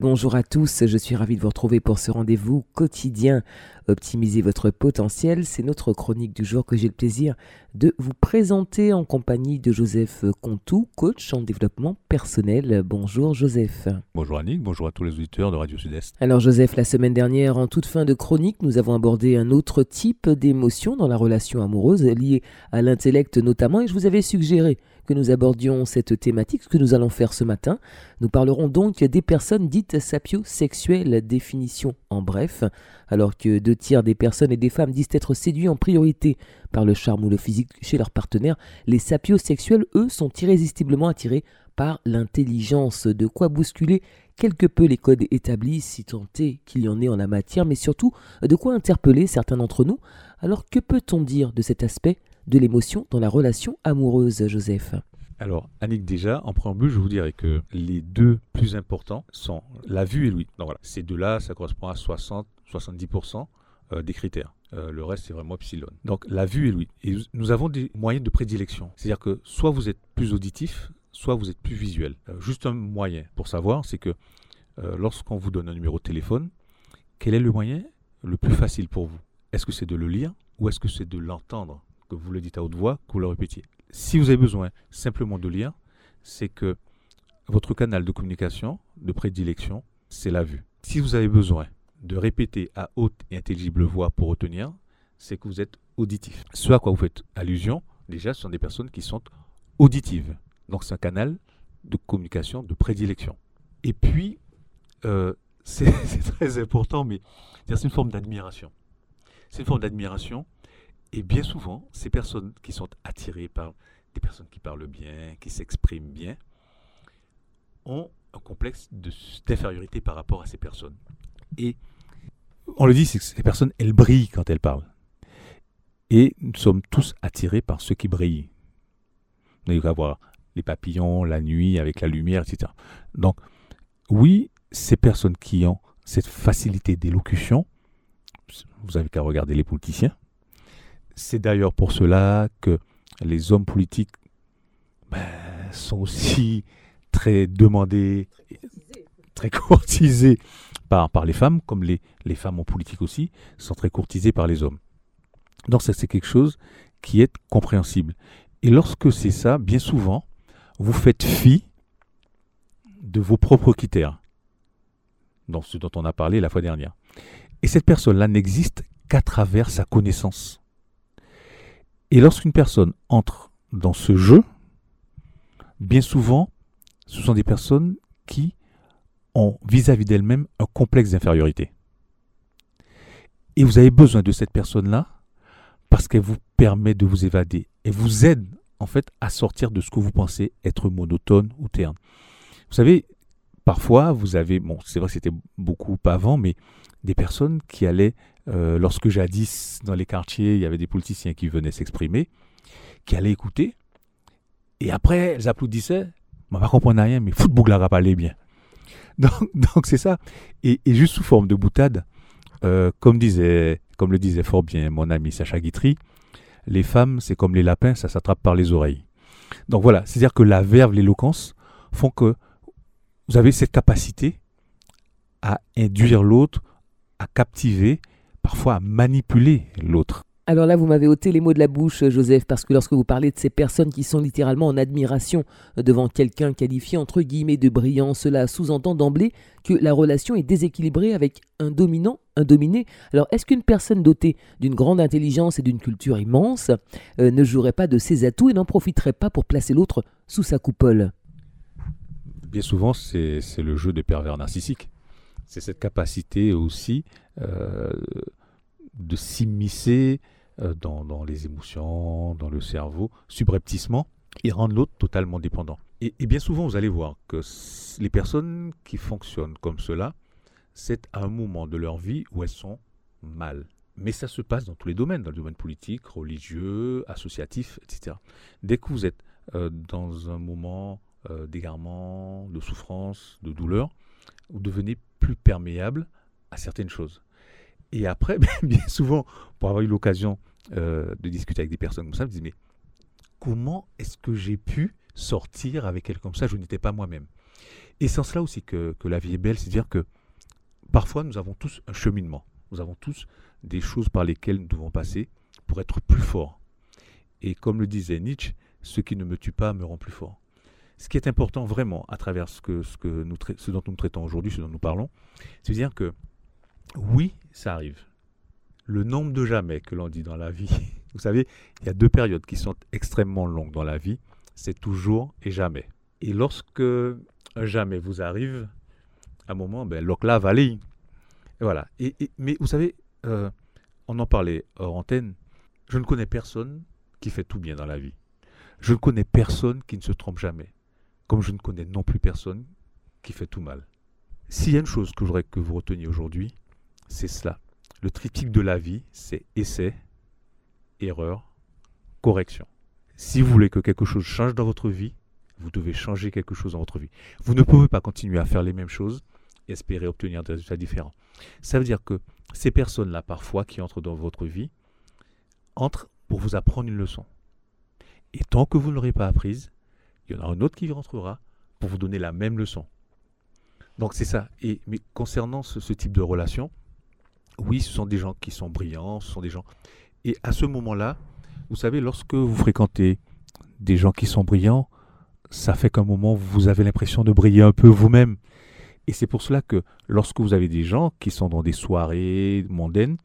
Bonjour à tous, je suis ravi de vous retrouver pour ce rendez-vous quotidien. Optimiser votre potentiel, c'est notre chronique du jour que j'ai le plaisir de vous présenter en compagnie de Joseph Contou, coach en développement personnel. Bonjour Joseph. Bonjour Annick, bonjour à tous les auditeurs de Radio Sud-Est. Alors Joseph, la semaine dernière, en toute fin de chronique, nous avons abordé un autre type d'émotion dans la relation amoureuse liée à l'intellect notamment et je vous avais suggéré que nous abordions cette thématique, ce que nous allons faire ce matin. Nous parlerons donc des personnes dites sapiosexuelles, définition en bref, alors que deux tiers des personnes et des femmes disent être séduits en priorité par le charme ou le physique chez leur partenaire, les sapiosexuels, eux, sont irrésistiblement attirés par l'intelligence, de quoi bousculer quelque peu les codes établis, si tant est qu'il y en ait en la matière, mais surtout de quoi interpeller certains d'entre nous? Alors que peut-on dire de cet aspect de l'émotion dans la relation amoureuse, Joseph alors, Annick, déjà, en préambule, je vous dirais que les deux plus importants sont la vue et l'ouïe. Donc voilà, ces deux-là, ça correspond à 60-70% euh, des critères. Euh, le reste, c'est vraiment epsilon. Donc la vue et l'ouïe. Et nous avons des moyens de prédilection. C'est-à-dire que soit vous êtes plus auditif, soit vous êtes plus visuel. Euh, juste un moyen pour savoir, c'est que lorsqu'on vous donne un numéro de téléphone, quel est le moyen le plus facile pour vous? Est-ce que c'est de le lire ou est-ce que c'est de l'entendre? Que vous le dites à haute voix, que vous le répétiez. Si vous avez besoin simplement de lire, c'est que votre canal de communication, de prédilection, c'est la vue. Si vous avez besoin de répéter à haute et intelligible voix pour retenir, c'est que vous êtes auditif. Ce à quoi vous faites allusion, déjà, ce sont des personnes qui sont auditives. Donc c'est un canal de communication de prédilection. Et puis, euh, c'est très important, mais c'est une forme d'admiration. C'est une forme d'admiration et bien souvent, ces personnes qui sont attirées par des personnes qui parlent bien, qui s'expriment bien, ont un complexe d'infériorité par rapport à ces personnes. Et on le dit, ces personnes, elles brillent quand elles parlent. Et nous sommes tous attirés par ceux qui brillent. Vous allez voir les papillons, la nuit, avec la lumière, etc. Donc, oui, ces personnes qui ont cette facilité d'élocution, vous avez qu'à regarder les politiciens, c'est d'ailleurs pour cela que les hommes politiques ben, sont aussi très demandés, très courtisés par, par les femmes, comme les, les femmes en politique aussi sont très courtisées par les hommes. Donc ça c'est quelque chose qui est compréhensible. Et lorsque c'est ça, bien souvent, vous faites fi de vos propres critères, ce dont on a parlé la fois dernière. Et cette personne-là n'existe qu'à travers sa connaissance. Et lorsqu'une personne entre dans ce jeu, bien souvent, ce sont des personnes qui ont vis-à-vis d'elles-mêmes un complexe d'infériorité. Et vous avez besoin de cette personne-là parce qu'elle vous permet de vous évader et vous aide en fait à sortir de ce que vous pensez être monotone ou terne. Vous savez, parfois vous avez, bon c'est vrai que c'était beaucoup avant, mais des personnes qui allaient euh, lorsque jadis, dans les quartiers, il y avait des politiciens qui venaient s'exprimer, qui allaient écouter, et après, elles applaudissaient. On ne comprenait rien, mais football a parlé bien. Donc, donc c'est ça. Et, juste sous forme de boutade, euh, comme, disait, comme le disait fort bien mon ami Sacha Guitry, les femmes, c'est comme les lapins, ça s'attrape par les oreilles. Donc voilà, c'est-à-dire que la verve, l'éloquence font que vous avez cette capacité à induire l'autre, à captiver parfois manipuler l'autre. Alors là, vous m'avez ôté les mots de la bouche, Joseph, parce que lorsque vous parlez de ces personnes qui sont littéralement en admiration devant quelqu'un qualifié entre guillemets de brillant, cela sous-entend d'emblée que la relation est déséquilibrée avec un dominant, un dominé. Alors est-ce qu'une personne dotée d'une grande intelligence et d'une culture immense euh, ne jouerait pas de ses atouts et n'en profiterait pas pour placer l'autre sous sa coupole? Bien souvent, c'est le jeu des pervers narcissiques. C'est cette capacité aussi euh, de s'immiscer euh, dans, les émotions, dans le cerveau, subrepticement, et rendre l'autre totalement dépendant. Et, bien souvent, vous allez voir que les personnes qui fonctionnent comme cela, c'est à un moment de leur vie où elles sont mal. Mais ça se passe dans tous les domaines, dans le domaine politique, religieux, associatif, etc. Dès que vous êtes euh, dans un moment d'égarement, de souffrance, de douleur, vous devenez plus perméable à certaines choses. Et après, bien souvent, pour avoir eu l'occasion euh, de discuter avec des personnes comme ça, je me dis, mais comment est-ce que j'ai pu sortir avec elle comme ça? Je n'étais pas moi-même. Et c'est en cela aussi que, la vie est belle, c'est-à-dire que parfois nous avons tous un cheminement, nous avons tous des choses par lesquelles nous devons passer pour être plus forts. Et comme le disait Nietzsche, ce qui ne me tue pas me rend plus fort. Ce qui est important vraiment à travers ce, que, ce, que nous ce dont nous traitons aujourd'hui, ce dont nous parlons, c'est de dire que oui, ça arrive. Le nombre de jamais que l'on dit dans la vie, vous savez, il y a deux périodes qui sont extrêmement longues dans la vie, c'est toujours et jamais. Et lorsque jamais vous arrive, à un moment, ben, l'oclave aller. Voilà. Et, mais vous savez, euh, on en parlait hors antenne, je ne connais personne qui fait tout bien dans la vie. Je ne connais personne qui ne se trompe jamais. Comme je ne connais non plus personne qui fait tout mal. S'il y a une chose que je voudrais que vous reteniez aujourd'hui, c'est cela. Le triptyque de la vie, c'est essai, erreur, correction. Si vous voulez que quelque chose change dans votre vie, vous devez changer quelque chose dans votre vie. Vous ne pouvez pas continuer à faire les mêmes choses et espérer obtenir des résultats différents. Ça veut dire que ces personnes-là, parfois, qui entrent dans votre vie, entrent pour vous apprendre une leçon. Et tant que vous ne l'aurez pas apprise, il y en aura un autre qui rentrera pour vous donner la même leçon. Donc c'est ça. Et, mais concernant ce, ce type de relation, oui, ce sont des gens qui sont brillants, ce sont des gens. Et à ce moment-là, vous savez, lorsque vous fréquentez des gens qui sont brillants, ça fait qu'à un moment, vous avez l'impression de briller un peu vous-même. Et c'est pour cela que lorsque vous avez des gens qui sont dans des soirées mondaines,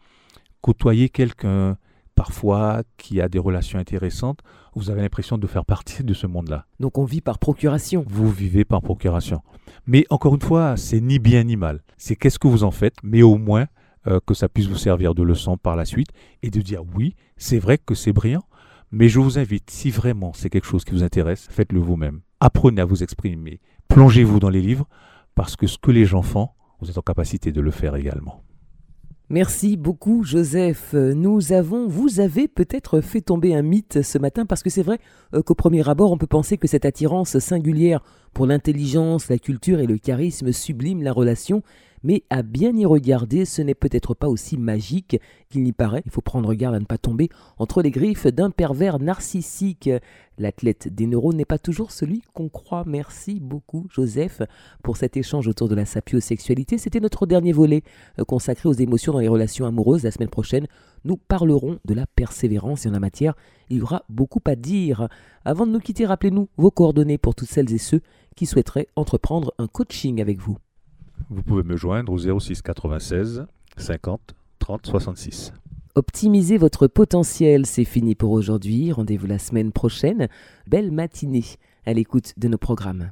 côtoyer quelqu'un parfois qui a des relations intéressantes, vous avez l'impression de faire partie de ce monde-là. Donc on vit par procuration. Vous vivez par procuration. Mais encore une fois, c'est ni bien ni mal. C'est qu'est-ce que vous en faites, mais au moins euh, que ça puisse vous servir de leçon par la suite et de dire oui, c'est vrai que c'est brillant, mais je vous invite, si vraiment c'est quelque chose qui vous intéresse, faites-le vous-même. Apprenez à vous exprimer. Plongez-vous dans les livres, parce que ce que les gens font, vous êtes en capacité de le faire également. Merci beaucoup Joseph. Nous avons, vous avez peut-être fait tomber un mythe ce matin parce que c'est vrai euh, qu'au premier abord on peut penser que cette attirance singulière pour l'intelligence, la culture et le charisme sublime la relation mais à bien y regarder, ce n'est peut-être pas aussi magique qu'il n'y paraît. Il faut prendre garde à ne pas tomber entre les griffes d'un pervers narcissique. L'athlète des neurones n'est pas toujours celui qu'on croit. Merci beaucoup, Joseph, pour cet échange autour de la sapiosexualité. C'était notre dernier volet euh, consacré aux émotions dans les relations amoureuses. La semaine prochaine, nous parlerons de la persévérance et en la matière, il y aura beaucoup à dire. Avant de nous quitter, rappelez-nous vos coordonnées pour toutes celles et ceux qui souhaiteraient entreprendre un coaching avec vous. Vous pouvez me joindre au 06 96 50 30 66. Optimisez votre potentiel, c'est fini pour aujourd'hui. Rendez-vous la semaine prochaine. Belle matinée à l'écoute de nos programmes.